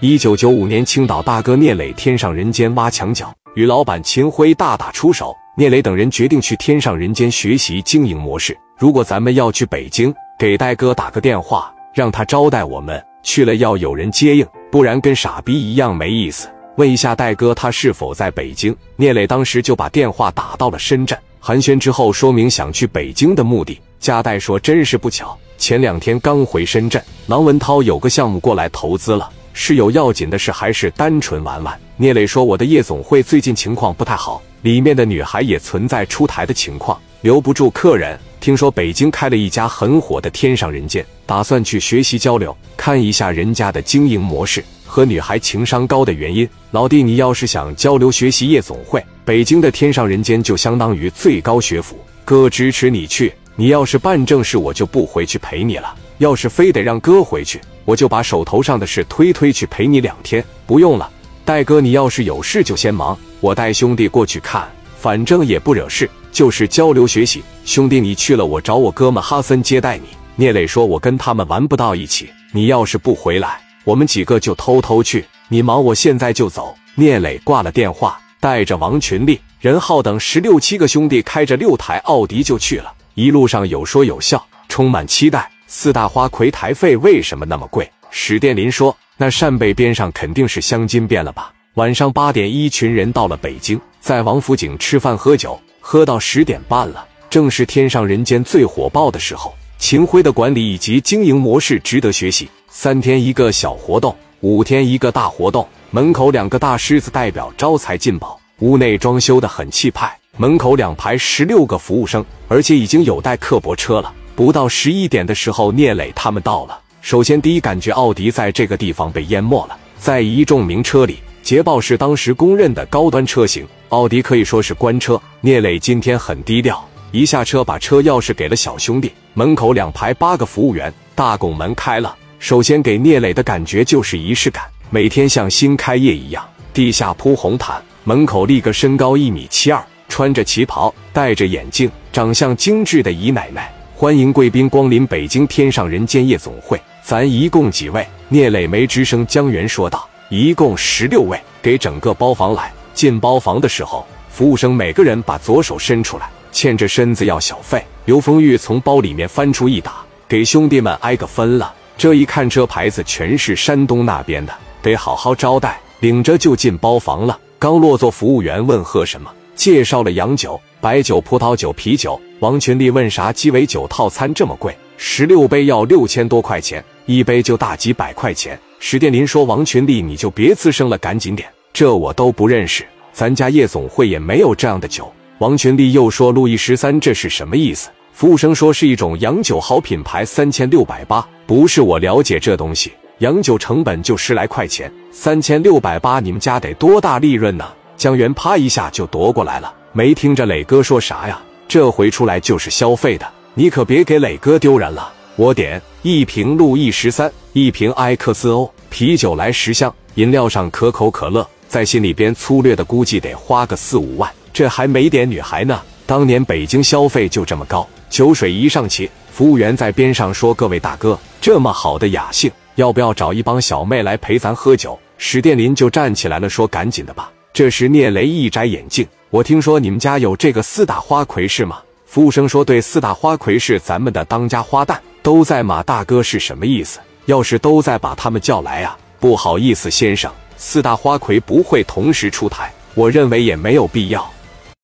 一九九五年，青岛大哥聂磊天上人间挖墙脚，与老板秦辉大打出手。聂磊等人决定去天上人间学习经营模式。如果咱们要去北京，给戴哥打个电话，让他招待我们。去了要有人接应，不然跟傻逼一样没意思。问一下戴哥，他是否在北京？聂磊当时就把电话打到了深圳。寒暄之后，说明想去北京的目的。加代说：“真是不巧，前两天刚回深圳，郎文涛有个项目过来投资了。”是有要紧的事，还是单纯玩玩？聂磊说：“我的夜总会最近情况不太好，里面的女孩也存在出台的情况，留不住客人。听说北京开了一家很火的天上人间，打算去学习交流，看一下人家的经营模式和女孩情商高的原因。老弟，你要是想交流学习夜总会，北京的天上人间就相当于最高学府，哥支持你去。你要是办正事，我就不回去陪你了；要是非得让哥回去。”我就把手头上的事推推去陪你两天，不用了，戴哥，你要是有事就先忙，我带兄弟过去看，反正也不惹事，就是交流学习。兄弟，你去了，我找我哥们哈森接待你。聂磊说：“我跟他们玩不到一起，你要是不回来，我们几个就偷偷去。你忙，我现在就走。”聂磊挂了电话，带着王群力、任浩等十六七个兄弟，开着六台奥迪就去了。一路上有说有笑，充满期待。四大花魁台费为什么那么贵？史殿林说：“那扇贝边上肯定是镶金边了吧？”晚上八点，一群人到了北京，在王府井吃饭喝酒，喝到十点半了，正是天上人间最火爆的时候。秦辉的管理以及经营模式值得学习。三天一个小活动，五天一个大活动。门口两个大狮子代表招财进宝，屋内装修的很气派。门口两排十六个服务生，而且已经有带客泊车了。不到十一点的时候，聂磊他们到了。首先，第一感觉，奥迪在这个地方被淹没了。在一众名车里，捷豹是当时公认的高端车型，奥迪可以说是官车。聂磊今天很低调，一下车把车钥匙给了小兄弟。门口两排八个服务员，大拱门开了。首先给聂磊的感觉就是仪式感，每天像新开业一样。地下铺红毯，门口立个身高一米七二，穿着旗袍，戴着眼镜，长相精致的姨奶奶。欢迎贵宾光临北京天上人间夜总会，咱一共几位？聂磊没吱声。江源说道：“一共十六位，给整个包房来。”进包房的时候，服务生每个人把左手伸出来，欠着身子要小费。刘丰玉从包里面翻出一打，给兄弟们挨个分了。这一看车牌子，全是山东那边的，得好好招待。领着就进包房了。刚落座，服务员问喝什么，介绍了洋酒、白酒、葡萄酒、啤酒。王群力问啥？鸡尾酒套餐这么贵，十六杯要六千多块钱，一杯就大几百块钱。史殿林说：“王群力，你就别吱声了，赶紧点，这我都不认识，咱家夜总会也没有这样的酒。”王群力又说：“路易十三这是什么意思？”服务生说：“是一种洋酒，好品牌，三千六百八。”不是我了解这东西，洋酒成本就十来块钱，三千六百八，你们家得多大利润呢？江源啪一下就夺过来了，没听着磊哥说啥呀？这回出来就是消费的，你可别给磊哥丢人了。我点一瓶路易十三，一瓶埃克斯欧啤酒来十箱，饮料上可口可乐，在心里边粗略的估计得花个四五万，这还没点女孩呢。当年北京消费就这么高，酒水一上齐，服务员在边上说：“各位大哥，这么好的雅兴，要不要找一帮小妹来陪咱喝酒？”史殿林就站起来了，说：“赶紧的吧。”这时聂雷一摘眼镜。我听说你们家有这个四大花魁是吗？服务生说：“对，四大花魁是咱们的当家花旦，都在马大哥是什么意思？要是都在，把他们叫来啊！”不好意思，先生，四大花魁不会同时出台，我认为也没有必要。